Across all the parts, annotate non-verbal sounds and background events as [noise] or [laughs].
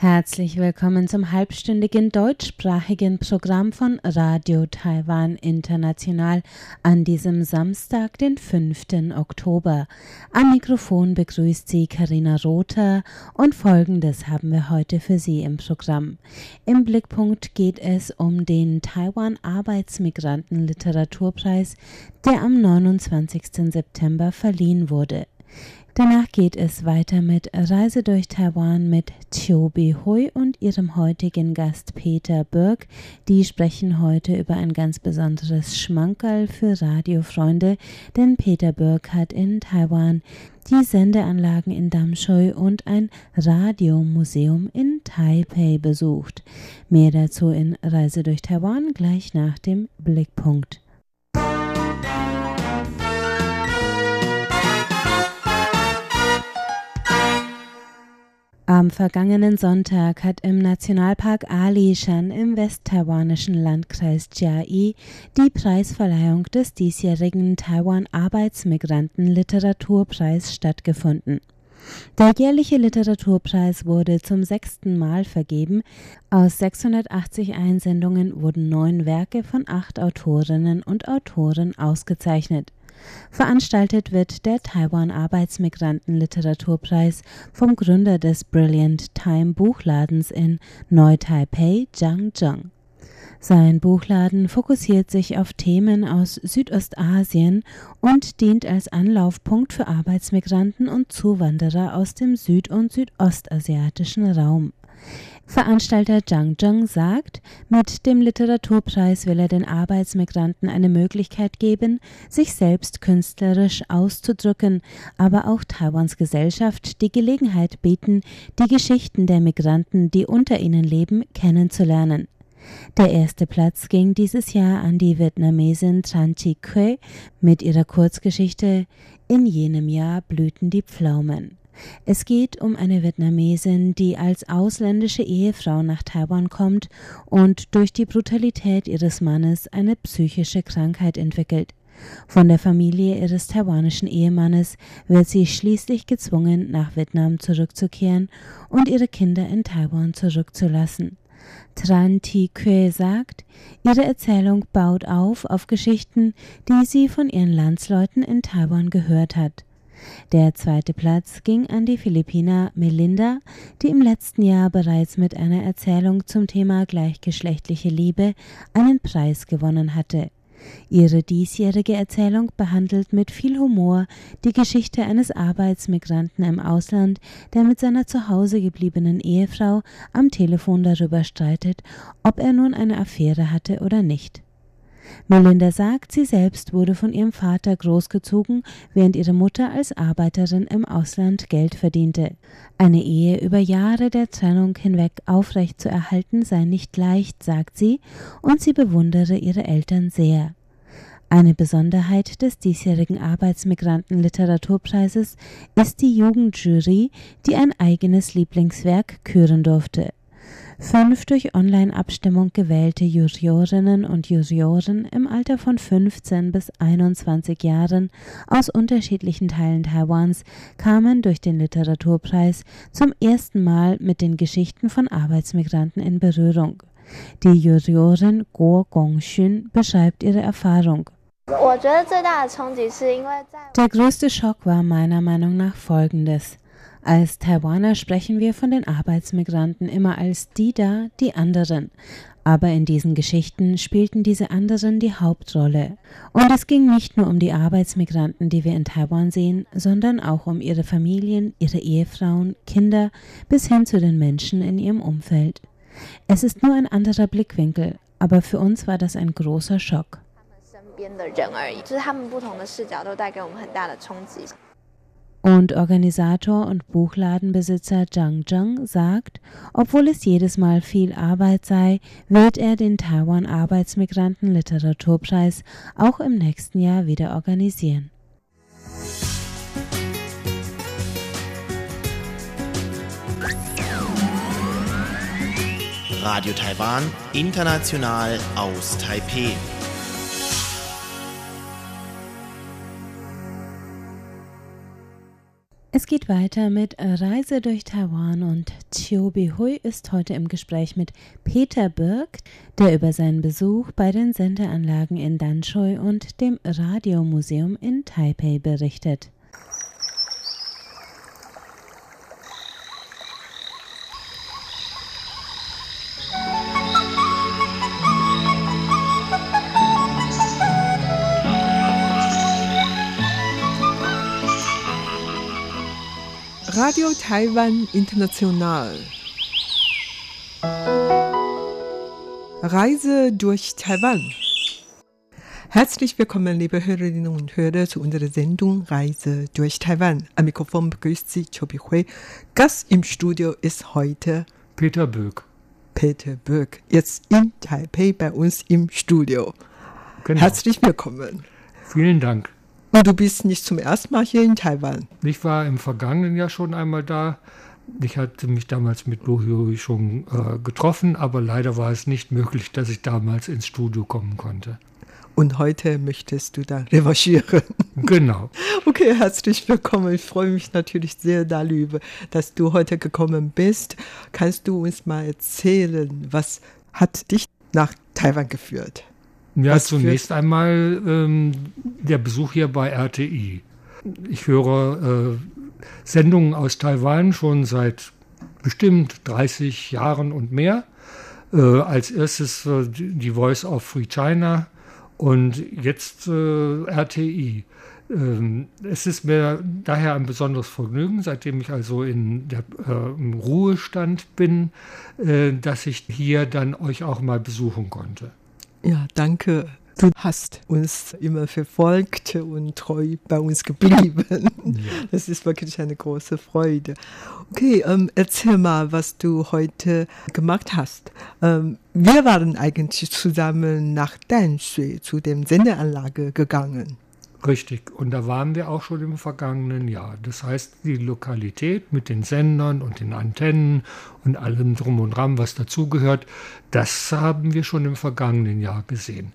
Herzlich willkommen zum halbstündigen deutschsprachigen Programm von Radio Taiwan International an diesem Samstag, den 5. Oktober. Am Mikrofon begrüßt Sie Karina Rother und Folgendes haben wir heute für Sie im Programm. Im Blickpunkt geht es um den Taiwan Arbeitsmigranten Literaturpreis, der am 29. September verliehen wurde. Danach geht es weiter mit Reise durch Taiwan mit Chiu Hui und ihrem heutigen Gast Peter Birk. Die sprechen heute über ein ganz besonderes Schmankerl für Radiofreunde, denn Peter Birk hat in Taiwan die Sendeanlagen in Damshui und ein Radiomuseum in Taipei besucht. Mehr dazu in Reise durch Taiwan gleich nach dem Blickpunkt. Am vergangenen Sonntag hat im Nationalpark Alishan im westtaiwanischen Landkreis Chiayi die Preisverleihung des diesjährigen Taiwan Arbeitsmigranten Literaturpreis stattgefunden. Der jährliche Literaturpreis wurde zum sechsten Mal vergeben. Aus 680 Einsendungen wurden neun Werke von acht Autorinnen und Autoren ausgezeichnet. Veranstaltet wird der Taiwan Arbeitsmigranten Literaturpreis vom Gründer des Brilliant Time Buchladens in Neu-Taipei, Zhang Zheng. Sein Buchladen fokussiert sich auf Themen aus Südostasien und dient als Anlaufpunkt für Arbeitsmigranten und Zuwanderer aus dem süd- und südostasiatischen Raum. Veranstalter Zhang Zheng sagt, mit dem Literaturpreis will er den Arbeitsmigranten eine Möglichkeit geben, sich selbst künstlerisch auszudrücken, aber auch Taiwans Gesellschaft die Gelegenheit bieten, die Geschichten der Migranten, die unter ihnen leben, kennenzulernen. Der erste Platz ging dieses Jahr an die Vietnamesin Tran Chi Que mit ihrer Kurzgeschichte In jenem Jahr blühten die Pflaumen. Es geht um eine Vietnamesin, die als ausländische Ehefrau nach Taiwan kommt und durch die Brutalität ihres Mannes eine psychische Krankheit entwickelt. Von der Familie ihres taiwanischen Ehemannes wird sie schließlich gezwungen, nach Vietnam zurückzukehren und ihre Kinder in Taiwan zurückzulassen. Tran Thi Kue sagt, ihre Erzählung baut auf auf Geschichten, die sie von ihren Landsleuten in Taiwan gehört hat. Der zweite Platz ging an die Philippiner Melinda, die im letzten Jahr bereits mit einer Erzählung zum Thema gleichgeschlechtliche Liebe einen Preis gewonnen hatte. Ihre diesjährige Erzählung behandelt mit viel Humor die Geschichte eines Arbeitsmigranten im Ausland, der mit seiner zu Hause gebliebenen Ehefrau am Telefon darüber streitet, ob er nun eine Affäre hatte oder nicht. Melinda sagt, sie selbst wurde von ihrem Vater großgezogen, während ihre Mutter als Arbeiterin im Ausland Geld verdiente. Eine Ehe über Jahre der Trennung hinweg aufrecht zu erhalten sei nicht leicht, sagt sie, und sie bewundere ihre Eltern sehr. Eine Besonderheit des diesjährigen Arbeitsmigranten-Literaturpreises ist die Jugendjury, die ein eigenes Lieblingswerk küren durfte. Fünf durch Online-Abstimmung gewählte Juriorinnen und Jurioren im Alter von 15 bis 21 Jahren aus unterschiedlichen Teilen Taiwans kamen durch den Literaturpreis zum ersten Mal mit den Geschichten von Arbeitsmigranten in Berührung. Die Juriorin Guo Gongxun beschreibt ihre Erfahrung. Der größte Schock war meiner Meinung nach folgendes. Als Taiwaner sprechen wir von den Arbeitsmigranten immer als die da, die anderen. Aber in diesen Geschichten spielten diese anderen die Hauptrolle. Und es ging nicht nur um die Arbeitsmigranten, die wir in Taiwan sehen, sondern auch um ihre Familien, ihre Ehefrauen, Kinder bis hin zu den Menschen in ihrem Umfeld. Es ist nur ein anderer Blickwinkel, aber für uns war das ein großer Schock. Und Organisator und Buchladenbesitzer Zhang Zheng sagt, obwohl es jedes Mal viel Arbeit sei, wird er den Taiwan Arbeitsmigranten Literaturpreis auch im nächsten Jahr wieder organisieren. Radio Taiwan, international aus Taipeh. Es geht weiter mit Reise durch Taiwan und Chiu Hui ist heute im Gespräch mit Peter Birk, der über seinen Besuch bei den Sendeanlagen in Danshui und dem Radiomuseum in Taipei berichtet. Radio Taiwan International. Reise durch Taiwan. Herzlich willkommen, liebe Hörerinnen und Hörer, zu unserer Sendung Reise durch Taiwan. Am Mikrofon begrüßt Sie Chobi Hui. Gast im Studio ist heute Peter Böck. Peter Böck, jetzt in Taipei bei uns im Studio. Genau. Herzlich willkommen. Vielen Dank. Und du bist nicht zum ersten Mal hier in Taiwan. Ich war im vergangenen Jahr schon einmal da. Ich hatte mich damals mit Lohioi schon äh, getroffen, aber leider war es nicht möglich, dass ich damals ins Studio kommen konnte. Und heute möchtest du da revanchieren. [laughs] Genau. Okay, herzlich willkommen. Ich freue mich natürlich sehr darüber, dass du heute gekommen bist. Kannst du uns mal erzählen, was hat dich nach Taiwan geführt? Ja, Was zunächst einmal ähm, der Besuch hier bei RTI. Ich höre äh, Sendungen aus Taiwan schon seit bestimmt 30 Jahren und mehr. Äh, als erstes äh, die Voice of Free China und jetzt äh, RTI. Ähm, es ist mir daher ein besonderes Vergnügen, seitdem ich also in der, äh, im Ruhestand bin, äh, dass ich hier dann euch auch mal besuchen konnte. Ja, danke. Du hast uns immer verfolgt und treu bei uns geblieben. Ja. [laughs] Das ist wirklich eine große Freude. Okay, ähm, erzähl mal, was du heute gemacht hast. Ähm, wir waren eigentlich zusammen nach Danshui zu dem Sendeanlage gegangen. Richtig, und da waren wir auch schon im vergangenen Jahr. Das heißt, die Lokalität mit den Sendern und den Antennen und allem drum und dran, was dazugehört, das haben wir schon im vergangenen Jahr gesehen.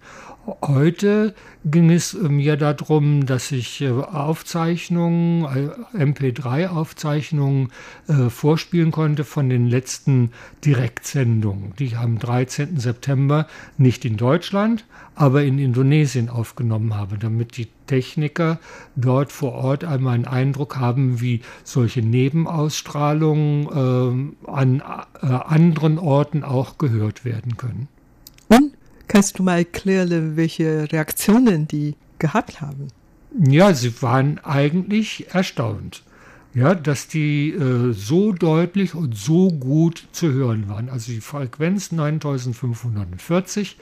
Heute ging es mir darum, dass ich äh, Aufzeichnungen, äh, MP3-Aufzeichnungen äh, vorspielen konnte von den letzten Direktsendungen, die ich am 13. September nicht in Deutschland, aber in Indonesien aufgenommen habe, damit die Techniker dort vor Ort einmal einen Eindruck haben, wie solche Nebenausstrahlungen äh, an äh, anderen Orten auch gehört werden können. Und kannst du mal erklären, welche Reaktionen die gehabt haben? Ja, sie waren eigentlich erstaunt ja, dass die äh, so deutlich und so gut zu hören waren. Also die Frequenz 9540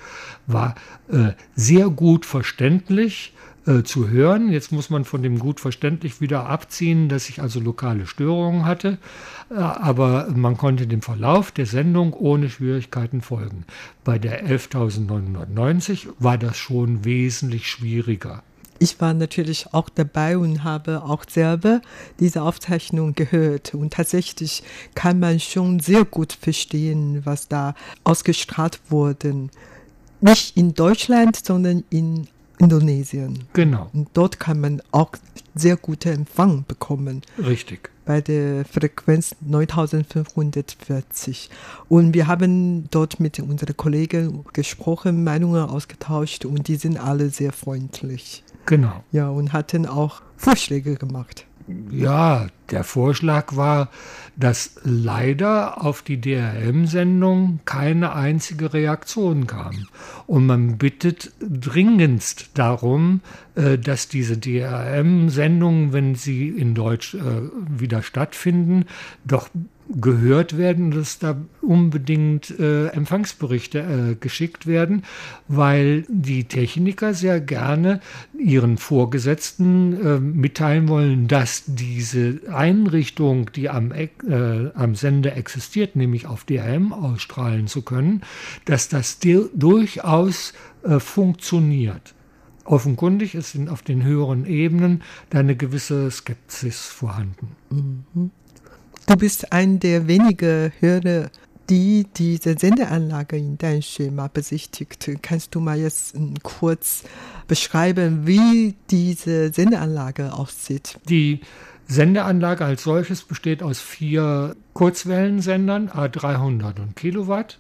war äh, sehr gut verständlich äh, zu hören. Jetzt muss man von dem gut verständlich wieder abziehen, dass ich also lokale Störungen hatte, äh, aber man konnte dem Verlauf der Sendung ohne Schwierigkeiten folgen. Bei der 11.990 war das schon wesentlich schwieriger ich war natürlich auch dabei und habe auch selber diese Aufzeichnung gehört. Und tatsächlich kann man schon sehr gut verstehen, was da ausgestrahlt wurde. Nicht in Deutschland, sondern in Indonesien. Genau. Und dort kann man auch sehr guten Empfang bekommen. Richtig. Bei der Frequenz 9540. Und wir haben dort mit unseren Kollegen gesprochen, Meinungen ausgetauscht und die sind alle sehr freundlich. Genau. Ja, und hatten auch Vorschläge gemacht. Ja, der Vorschlag war, dass leider auf die DRM-Sendung keine einzige Reaktion kam. Und man bittet dringendst darum, äh, dass diese DRM-Sendungen, wenn sie in Deutsch äh, wieder stattfinden, doch gehört werden, dass da unbedingt äh, Empfangsberichte äh, geschickt werden, weil die Techniker sehr gerne ihren Vorgesetzten äh, mitteilen wollen, dass diese Einrichtung, die am, äh, am Sender existiert, nämlich auf DRM ausstrahlen zu können, dass das durchaus äh, funktioniert. Offenkundig ist auf den höheren Ebenen da eine gewisse Skepsis vorhanden. Mhm. Du bist ein der wenigen Hörer, die diese Sendeanlage in Danshui mal besichtigt. Kannst du mal jetzt ähm, kurz beschreiben, wie diese Sendeanlage aussieht? Die Sendeanlage als solches besteht aus vier Kurzwellensendern, A300 und Kilowatt.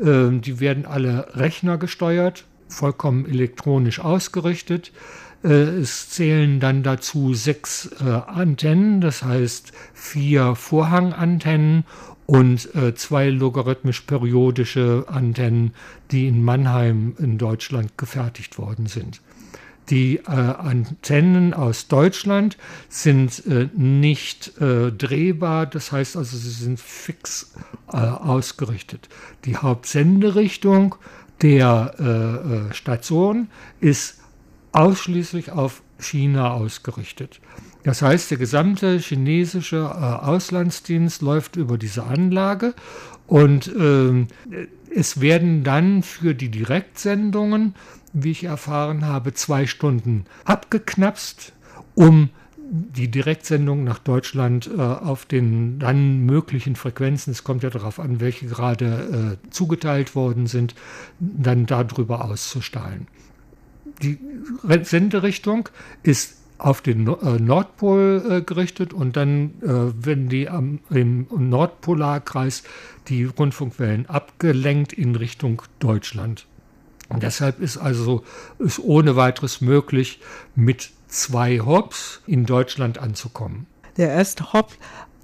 Ähm, die werden alle rechnergesteuert, vollkommen elektronisch ausgerichtet. Äh, es zählen dann dazu sechs äh, Antennen, das heißt vier Vorhangantennen und äh, zwei logarithmisch periodische Antennen, die in Mannheim in Deutschland gefertigt worden sind. Die äh, Antennen aus Deutschland sind äh, nicht äh, drehbar, das heißt also, sie sind fix ausgerichtet. Die Hauptsenderichtung der Station ist ausschließlich auf China ausgerichtet. Das heißt, der gesamte chinesische äh, Auslandsdienst läuft über diese Anlage und äh, es werden dann für die Direktsendungen, wie ich erfahren habe, zwei Stunden abgeknapst, um die Direktsendung nach Deutschland äh, auf den dann möglichen Frequenzen, es kommt ja darauf an, welche gerade äh, zugeteilt worden sind, dann darüber auszustrahlen. Die Senderichtung ist auf den äh, Nordpol äh, gerichtet und dann äh, werden die am, im Nordpolarkreis die Rundfunkwellen abgelenkt in Richtung Deutschland. Und deshalb ist also ist ohne weiteres möglich, mit zwei Hops in Deutschland anzukommen. Der erste Hop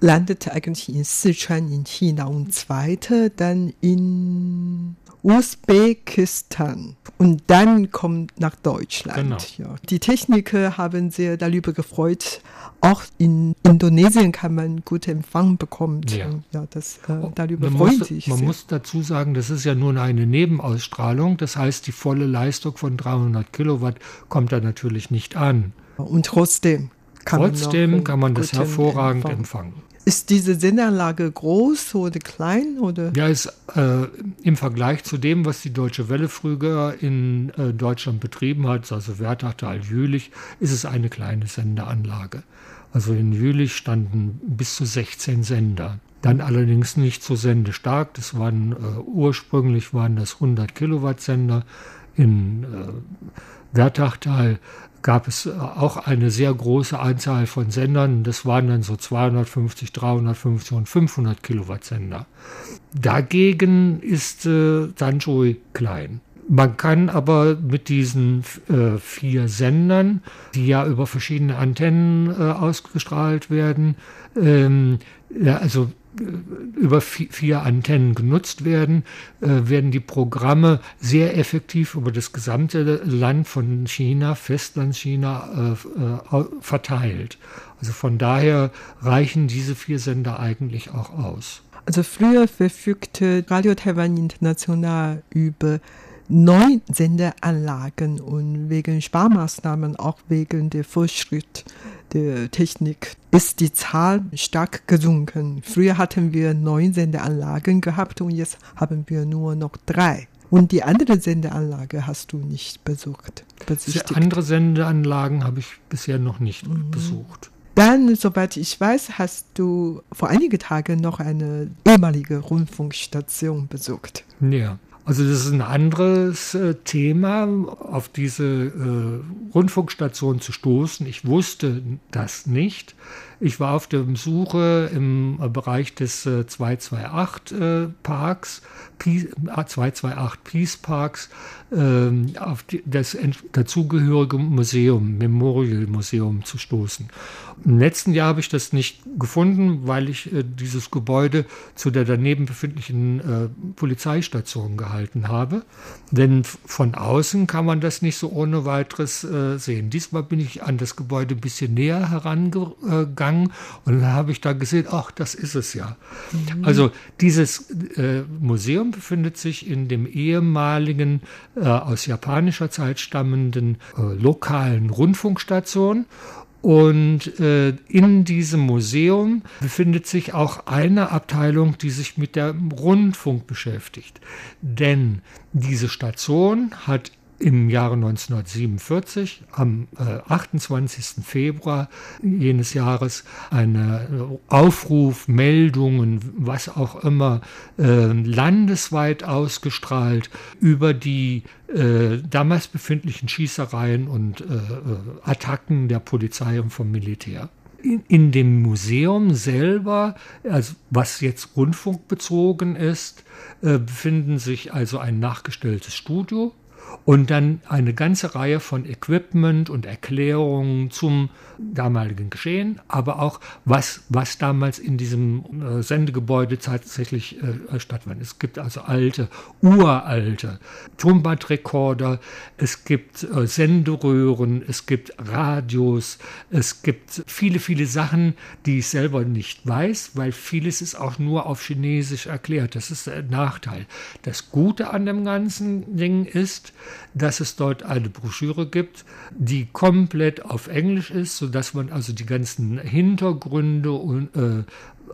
landete eigentlich in Sichuan in China und zweite dann in Usbekistan und dann kommt nach Deutschland. Genau. Ja. Die Techniker haben sich darüber gefreut. Auch in Indonesien kann man guten Empfang bekommen. Ja. ja das, äh, oh, darüber man freuen muss, sich. Man sehr. muss dazu sagen, das ist ja nur eine Nebenausstrahlung. Das heißt, die volle Leistung von 300 Kilowatt kommt da natürlich nicht an. Und trotzdem kann trotzdem man, kann man das hervorragend Empfang. empfangen. Ist diese Sendeanlage groß oder klein? Oder? Ja, ist äh, im Vergleich zu dem, was die Deutsche Welle früher in äh, Deutschland betrieben hat, also Wertachtal, Jülich, ist es eine kleine Sendeanlage. Also in Jülich standen bis zu 16 Sender. Dann allerdings nicht so sendestark. Das waren äh, ursprünglich waren das 100 Kilowatt Sender. In äh, Wertachtal gab es äh, auch eine sehr große Anzahl von Sendern. Das waren dann so 250, 350 und 500 Kilowatt Sender. Dagegen ist äh, Sanjoi klein. Man kann aber mit diesen äh, vier Sendern, die ja über verschiedene Antennen äh, ausgestrahlt werden, ähm, ja, also über vier Antennen genutzt werden, äh, werden die Programme sehr effektiv über das gesamte Land von China, Festlandchina, äh, äh, verteilt. Also von daher reichen diese vier Sender eigentlich auch aus. Also früher verfügte Radio Taiwan International über neun Sendeanlagen und wegen Sparmaßnahmen, auch wegen der Fortschritt der Technik, ist die Zahl stark gesunken. Früher hatten wir neun Sendeanlagen gehabt und jetzt haben wir nur noch drei. Und die andere Sendeanlage hast du nicht besucht. Besichtigt. Die andere Sendeanlagen habe ich bisher noch nicht mhm. besucht. Dann, soweit ich weiß, hast du vor einigen Tagen noch eine ehemalige Rundfunkstation besucht. Ja. Also das ist ein anderes äh, Thema, auf diese äh, Rundfunkstation zu stoßen. Ich wusste das nicht. Ich war auf der Suche im Bereich des äh, 228 äh, Parks, P 228 Peace Parks, ähm, auf die, das dazugehörige Museum, Memorial Museum zu stoßen. Im letzten Jahr habe ich das nicht gefunden, weil ich äh, dieses Gebäude zu der daneben befindlichen äh, Polizeistation gehalten habe. Denn von außen kann man das nicht so ohne weiteres äh, sehen. Diesmal bin ich an das Gebäude ein bisschen näher herangegangen und dann habe ich da gesehen, ach, das ist es ja. Mhm. Also dieses äh, Museum befindet sich in dem ehemaligen äh, aus japanischer Zeit stammenden äh, lokalen Rundfunkstation und äh, in diesem Museum befindet sich auch eine Abteilung, die sich mit dem Rundfunk beschäftigt. Denn diese Station hat im Jahre 1947, am äh, 28. Februar jenes Jahres, einen Aufruf, Meldungen, was auch immer, äh, landesweit ausgestrahlt über die äh, damals befindlichen Schießereien und äh, äh, Attacken der Polizei und vom Militär in, dem Museum selber, also was jetzt rundfunkbezogen ist, äh, befinden sich also ein nachgestelltes Studio und dann eine ganze Reihe von Equipment und Erklärungen zum damaligen Geschehen, aber auch was, was damals in diesem äh, Sendegebäude tatsächlich äh, stattfand. Es gibt also alte, uralte Tonbandrekorder, es gibt äh, Senderöhren, es gibt Radios, es gibt viele, viele Sachen, die ich selber nicht weiß, weil vieles ist auch nur auf Chinesisch erklärt. Das ist der Nachteil. Das Gute an dem ganzen Ding ist, dass es dort eine Broschüre gibt, die komplett auf Englisch ist, sodass man also die ganzen Hintergründe und, äh,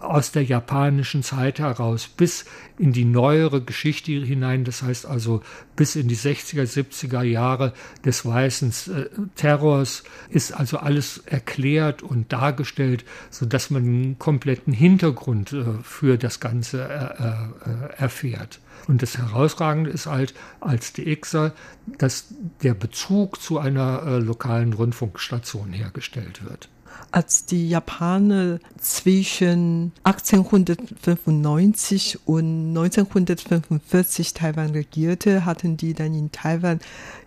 aus der japanischen Zeit heraus bis in die neuere Geschichte hinein, das heißt also bis in die 60er, 70er Jahre des weißen äh, Terrors, ist also alles erklärt und dargestellt, sodass man einen kompletten Hintergrund äh, für das Ganze äh, äh erfährt. Und das Herausragende ist halt als DXer, dass der Bezug zu einer äh, lokalen Rundfunkstation hergestellt wird als die Japaner zwischen 1895 und 1945 Taiwan regierte, hatten die dann in Taiwan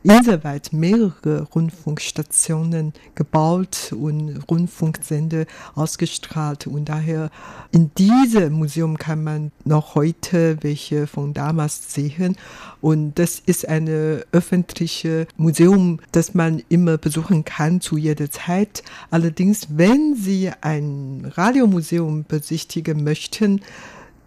inselweit mehrere Rundfunkstationen gebaut und Rundfunksende ausgestrahlt. Und daher in diesem Museum kann man noch heute welche von damals sehen. Und das ist eine öffentliche Museum, das man immer besuchen kann zu jeder Zeit. Allerdings, wenn Sie ein Radiomuseum besichtigen möchten,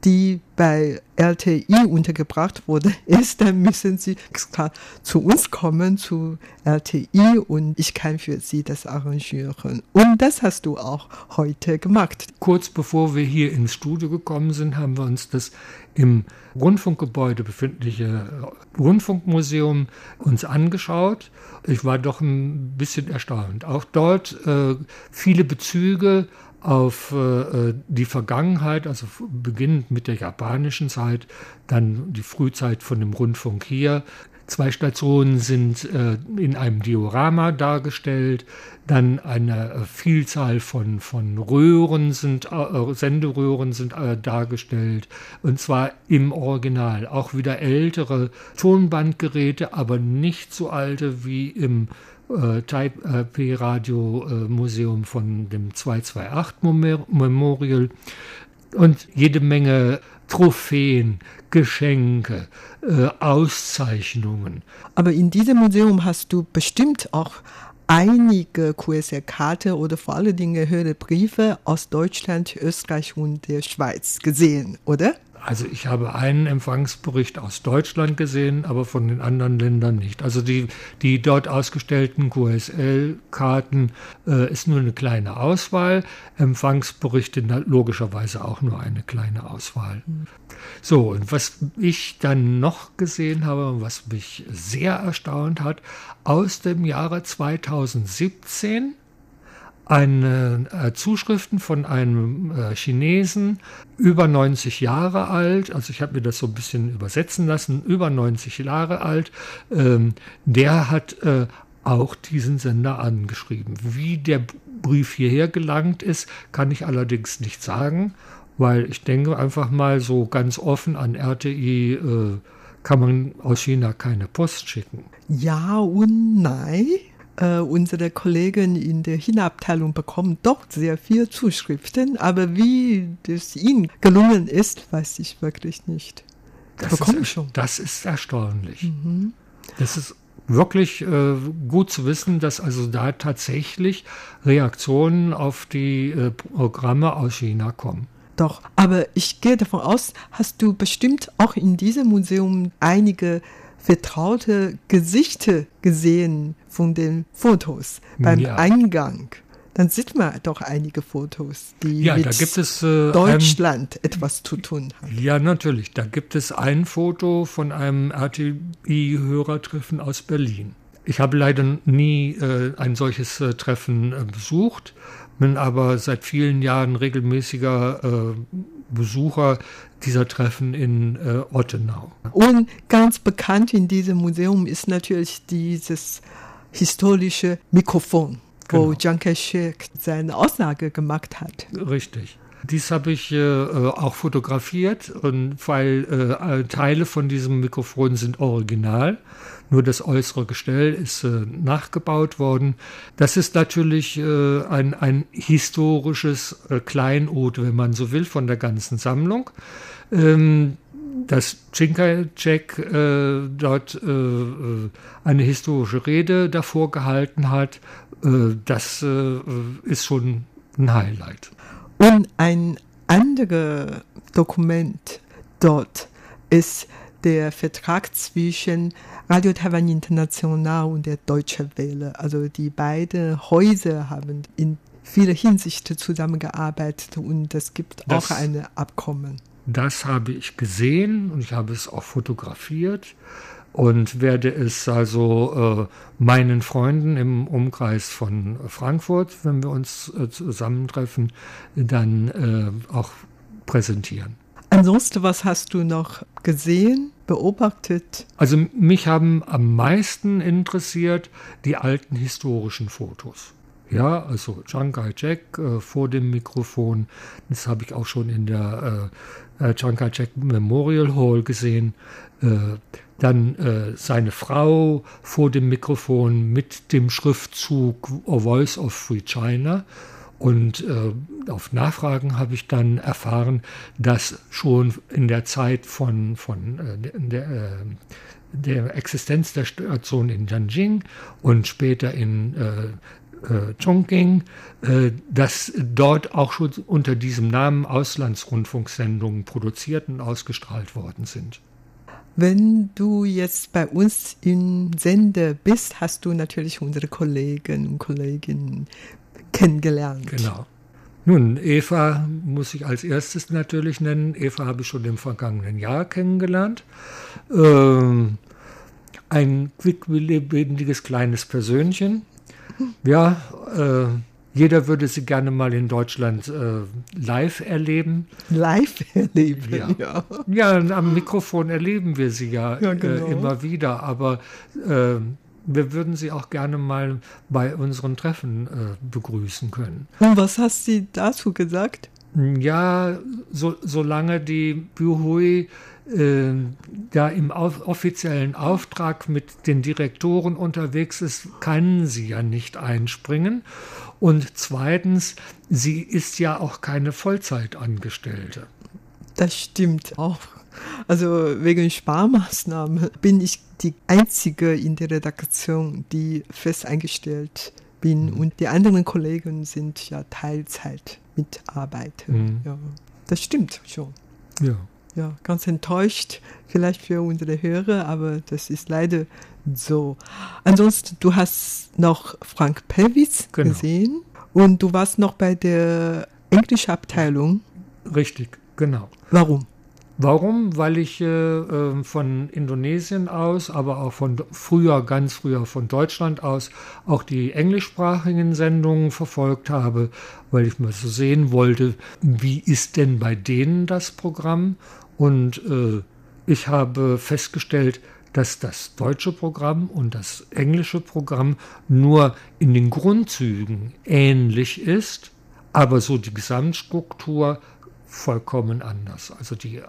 die bei LTI untergebracht wurde, [laughs] ist, dann müssen Sie extra zu uns kommen, zu LTI und ich kann für Sie das arrangieren. Und das hast du auch heute gemacht. Kurz bevor wir hier ins Studio gekommen sind, haben wir uns das im Rundfunkgebäude befindliche Rundfunkmuseum uns angeschaut. Ich war doch ein bisschen erstaunt. Auch dort äh, viele Bezüge auf äh, die Vergangenheit, also beginnend mit der japanischen Zeit, dann die Frühzeit von dem Rundfunk hier. Zwei Stationen sind äh, in einem Diorama dargestellt, dann eine äh, Vielzahl von, von Röhren sind, äh, Senderöhren sind äh, dargestellt, und zwar im Original. Auch wieder ältere Tonbandgeräte, aber nicht so alte wie im äh, Taipei-Radio-Museum äh, von dem 228 Memorial. Und jede Menge Trophäen, Geschenke, äh, Auszeichnungen. Aber in diesem Museum hast du bestimmt auch einige QSR-Karte oder vor allen Dingen höhere Briefe aus Deutschland, Österreich und der Schweiz gesehen, oder? Also ich habe einen Empfangsbericht aus Deutschland gesehen, aber von den anderen Ländern nicht. Also die, die dort ausgestellten QSL-Karten äh, ist nur eine kleine Auswahl, Empfangsberichte logischerweise auch nur eine kleine Auswahl. So, und was ich dann noch gesehen habe und was mich sehr erstaunt hat, aus dem Jahre 2017 eine äh, Zuschriften von einem äh, Chinesen, über 90 Jahre alt, also ich habe mir das so ein bisschen übersetzen lassen, über 90 Jahre alt, ähm, der hat äh, auch diesen Sender angeschrieben. Wie der Brief hierher gelangt ist, kann ich allerdings nicht sagen, weil ich denke einfach mal so ganz offen an RTI äh, kann man aus China keine Post schicken. Ja und nein äh, unsere Kollegen in der Hinabteilung bekommen doch sehr viel Zuschriften, aber wie das ihnen gelungen ist, weiß ich wirklich nicht. Das, ist, schon. das ist erstaunlich. Mhm. Das ist wirklich äh, gut zu wissen, dass also da tatsächlich Reaktionen auf die äh, Programme aus China kommen. Doch, aber ich gehe davon aus, hast du bestimmt auch in diesem Museum einige vertraute Gesichter gesehen von den Fotos beim ja. Eingang. Dann sieht man doch einige Fotos, die ja, mit es, äh, Deutschland ein, etwas zu tun haben. Ja, natürlich. Da gibt es ein Foto von einem RTI JI-Hörertreffen aus Berlin. Ich habe leider nie äh, ein solches äh, Treffen äh, besucht, bin aber seit vielen Jahren regelmäßiger äh, Besucher dieser Treffen in äh, Ottenau. Und ganz bekannt in diesem Museum ist natürlich dieses historische Mikrofon, wo Genau. Chiang Kai-shek seine Aussage gemacht hat. Richtig. Dies habe ich äh, äh, auch fotografiert, und weil äh, Teile von diesem Mikrofon sind original. Nur das äußere Gestell ist äh, nachgebaut worden. Das ist natürlich äh, ein, ein historisches äh, Kleinod, wenn man so will, von der ganzen Sammlung. Ähm, dass Chinkajek äh, dort äh, äh, eine historische Rede davor gehalten hat, äh, das äh, ist schon ein Highlight. Und ein anderes Dokument dort ist der Vertrag zwischen Radio Taiwan International und der Deutsche Welle. Also die beiden Häuser haben in vieler Hinsicht zusammengearbeitet und es gibt Das- auch ein Abkommen. Das habe ich gesehen und ich habe es auch fotografiert und werde es also äh, meinen Freunden im Umkreis von Frankfurt, wenn wir uns äh, zusammentreffen, dann äh, auch präsentieren. Ansonsten, was hast du noch gesehen, beobachtet? Also mich haben am meisten interessiert die alten historischen Fotos. Ja, also Chiang Kai-shek äh, vor dem Mikrofon, das habe ich auch schon in der äh, äh, Chiang Kai-shek Memorial Hall gesehen. Äh, dann äh, seine Frau vor dem Mikrofon mit dem Schriftzug A Voice of Free China. Und äh, auf Nachfragen habe ich dann erfahren, dass schon in der Zeit von, von äh, der, äh, der Existenz der Station in Nanjing und später in äh, Chongqing, dass dort auch schon unter diesem Namen Auslandsrundfunksendungen produziert und ausgestrahlt worden sind. Wenn du jetzt bei uns im Sender bist, hast du natürlich unsere Kollegen und Kolleginnen kennengelernt. Genau. Nun, Eva muss ich als erstes natürlich nennen. Eva habe ich schon im vergangenen Jahr kennengelernt. Ähm, ein quicklebendiges kleines Persönchen. Ja, äh, jeder würde sie gerne mal in Deutschland äh, live erleben. Live erleben, Ja. ja. Ja, am Mikrofon erleben wir sie ja, Ja, genau. äh, immer wieder, aber äh, wir würden sie auch gerne mal bei unseren Treffen äh, begrüßen können. Und was hast du dazu gesagt? Ja, so, solange die Buhui äh, da im auf, offiziellen Auftrag mit den Direktoren unterwegs ist, kann sie ja nicht einspringen. Und zweitens, sie ist ja auch keine Vollzeitangestellte. Das stimmt auch. Also wegen Sparmaßnahmen bin ich die Einzige in der Redaktion, die fest eingestellt bin. Und die anderen Kollegen sind ja Teilzeit Mitarbeiter. Mhm. Ja, das stimmt schon. Ja. Ja, ganz enttäuscht, vielleicht für unsere Hörer, aber das ist leider so. Ansonsten, du hast noch Frank Pelwitz Genau. gesehen und du warst noch bei der Englischabteilung. Richtig, genau. Warum? Warum? Weil ich äh, äh, von Indonesien aus, aber auch von früher, ganz früher von Deutschland aus, auch die englischsprachigen Sendungen verfolgt habe, weil ich mal so sehen wollte, wie ist denn bei denen das Programm? Und äh, ich habe festgestellt, dass das deutsche Programm und das englische Programm nur in den Grundzügen ähnlich ist, aber so die Gesamtstruktur vollkommen anders. Also die, äh,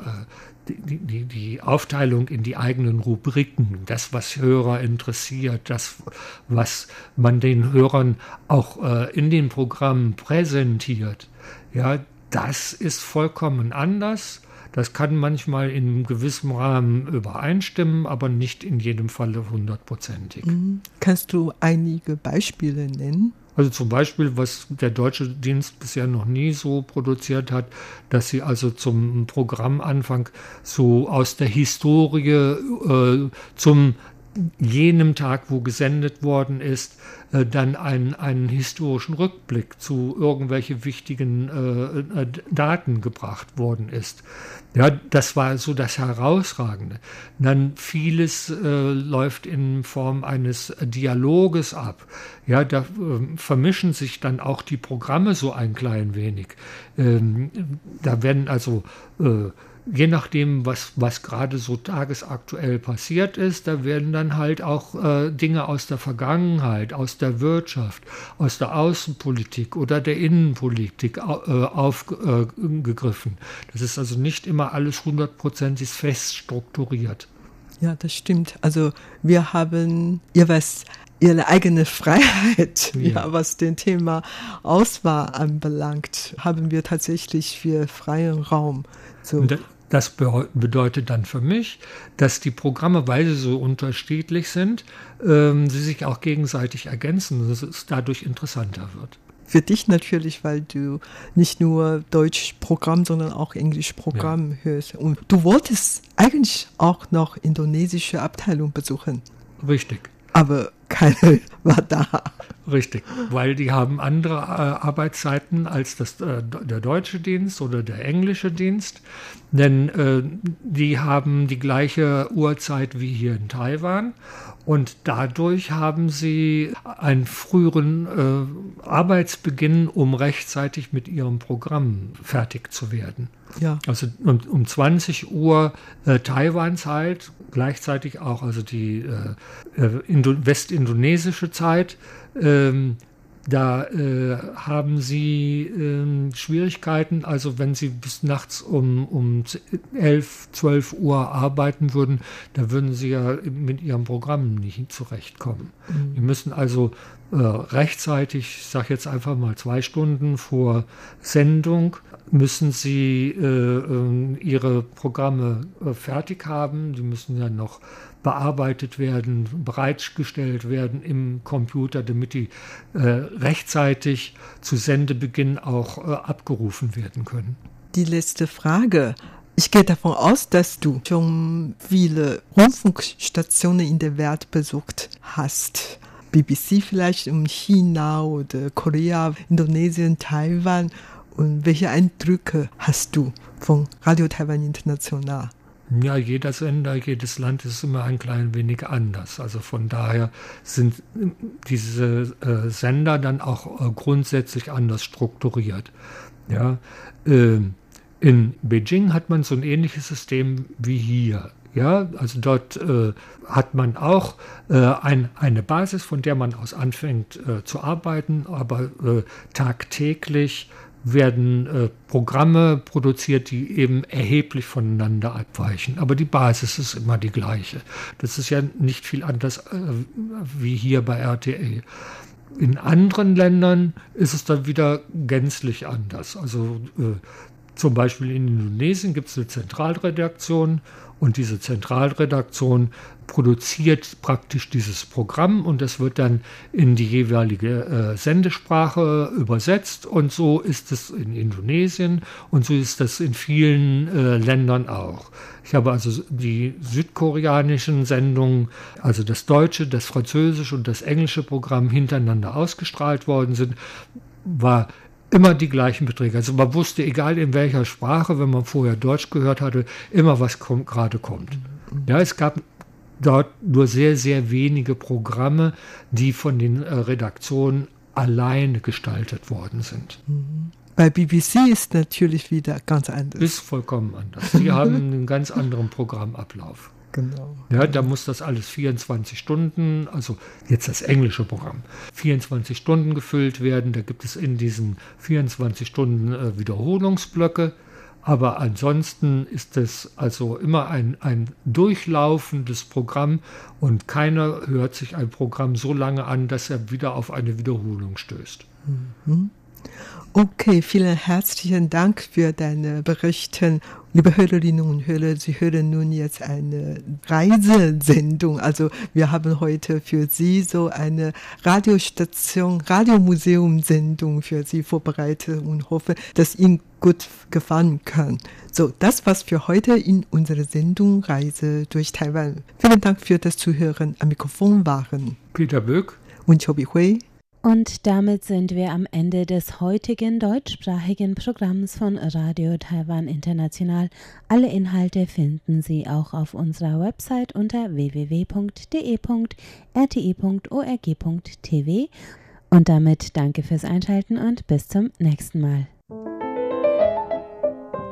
die, die, die Aufteilung in die eigenen Rubriken, das, was Hörer interessiert, das, was man den Hörern auch äh, in den Programmen präsentiert, ja, das ist vollkommen anders. Das kann manchmal in einem gewissen Rahmen übereinstimmen, aber nicht in jedem Falle hundertprozentig. Kannst du einige Beispiele nennen? Also zum Beispiel, was der deutsche Dienst bisher noch nie so produziert hat, dass sie also zum Programmanfang so aus der Historie äh, zum jenem Tag, wo gesendet worden ist, äh, dann einen, einen historischen Rückblick zu irgendwelche wichtigen äh, äh, Daten gebracht worden ist. Ja, das war so das Herausragende. Dann vieles äh, läuft in Form eines Dialoges ab. Ja, da äh, vermischen sich dann auch die Programme so ein klein wenig. Ähm, da werden also äh, je nachdem, was, was gerade so tagesaktuell passiert ist, da werden dann halt auch äh, Dinge aus der Vergangenheit, aus der Wirtschaft, aus der Außenpolitik oder der Innenpolitik äh, aufgegriffen. Äh, das ist also nicht immer alles hundertprozentig fest strukturiert. Ja, das stimmt. Also wir haben jeweils ihre eigene Freiheit, [laughs] ja. ja. was den Thema Auswahl anbelangt, haben wir tatsächlich für freien Raum. So. Das bedeutet dann für mich, dass die Programme, weil sie so unterschiedlich sind, ähm, sie sich auch gegenseitig ergänzen, dass es dadurch interessanter wird. Für dich natürlich, weil du nicht nur Deutschprogramm, sondern auch Englischprogramm ja. hörst. Und du wolltest eigentlich auch noch indonesische Abteilung besuchen. Richtig. Aber keine [laughs] war da. Richtig, weil die haben andere äh, Arbeitszeiten als das, äh, der deutsche Dienst oder der englische Dienst, denn äh, die haben die gleiche Uhrzeit wie hier in Taiwan und dadurch haben sie einen früheren äh, Arbeitsbeginn, um rechtzeitig mit ihrem Programm fertig zu werden. Ja. Also um, um 20 Uhr äh, Taiwan-Zeit, gleichzeitig auch also die äh, äh westindonesische Zeit. Ähm, da äh, haben sie äh, Schwierigkeiten, also wenn sie bis nachts um, um 11, 12 Uhr arbeiten würden, da würden sie ja mit ihrem Programm nicht zurechtkommen. Mhm. Die müssen also äh, rechtzeitig, ich sage jetzt einfach mal zwei Stunden vor Sendung, müssen sie äh, ähm, ihre Programme äh, fertig haben. Die müssen ja noch bearbeitet werden, bereitgestellt werden im Computer, damit die äh, rechtzeitig zu Sendebeginn auch äh, abgerufen werden können. Die letzte Frage. Ich gehe davon aus, dass du schon viele Rundfunkstationen in der Welt besucht hast. BBC vielleicht in China oder Korea, Indonesien, Taiwan. Und welche Eindrücke hast du von Radio Taiwan International? Ja, jeder Sender, jedes Land ist immer ein klein wenig anders. Also von daher sind diese äh, Sender dann auch äh, grundsätzlich anders strukturiert. Ja, äh, in Beijing hat man so ein ähnliches System wie hier. Ja, also dort äh, hat man auch äh, ein, eine Basis, von der man aus anfängt äh, zu arbeiten, aber äh, tagtäglich werden äh, Programme produziert, die eben erheblich voneinander abweichen. Aber die Basis ist immer die gleiche. Das ist ja nicht viel anders äh, wie hier bei RTL. In anderen Ländern ist es dann wieder gänzlich anders. Also äh, zum Beispiel in Indonesien gibt es eine Zentralredaktion und diese Zentralredaktion produziert praktisch dieses Programm und das wird dann in die jeweilige äh, Sendesprache übersetzt und so ist es in Indonesien und so ist das in vielen äh, Ländern auch. Ich habe also die südkoreanischen Sendungen, also das deutsche, das französische und das englische Programm hintereinander ausgestrahlt worden sind, war immer die gleichen Beträge. Also man wusste, egal in welcher Sprache, wenn man vorher Deutsch gehört hatte, immer was kommt, gerade kommt. Ja, es gab dort nur sehr, sehr wenige Programme, die von den äh, Redaktionen alleine gestaltet worden sind. Bei BBC ist natürlich wieder ganz anders. Ist vollkommen anders. Die [laughs] haben einen ganz anderen Programmablauf. Genau. Ja, da muss das alles 24 Stunden, also jetzt das englische Programm, 24 Stunden gefüllt werden. Da gibt es in diesen 24 Stunden äh, Wiederholungsblöcke. Aber ansonsten ist es also immer ein, ein durchlaufendes Programm und keiner hört sich ein Programm so lange an, dass er wieder auf eine Wiederholung stößt. Mhm. Okay, vielen herzlichen Dank für deine Berichte. Liebe Hörerinnen und Hörer, Sie hören nun jetzt eine Reisesendung. Also wir haben heute für Sie so eine Radiostation, Radiomuseum-Sendung für Sie vorbereitet und hoffe, dass Ihnen gut gefallen kann. So, das war's für heute in unserer Sendung Reise durch Taiwan. Vielen Dank für das Zuhören. Am Mikrofon waren Peter Böck und Chobi Hui. Und damit sind wir am Ende des heutigen deutschsprachigen Programms von Radio Taiwan International. Alle Inhalte finden Sie auch auf unserer Website unter www.de.rti.org.tv. Und damit danke fürs Einschalten und bis zum nächsten Mal.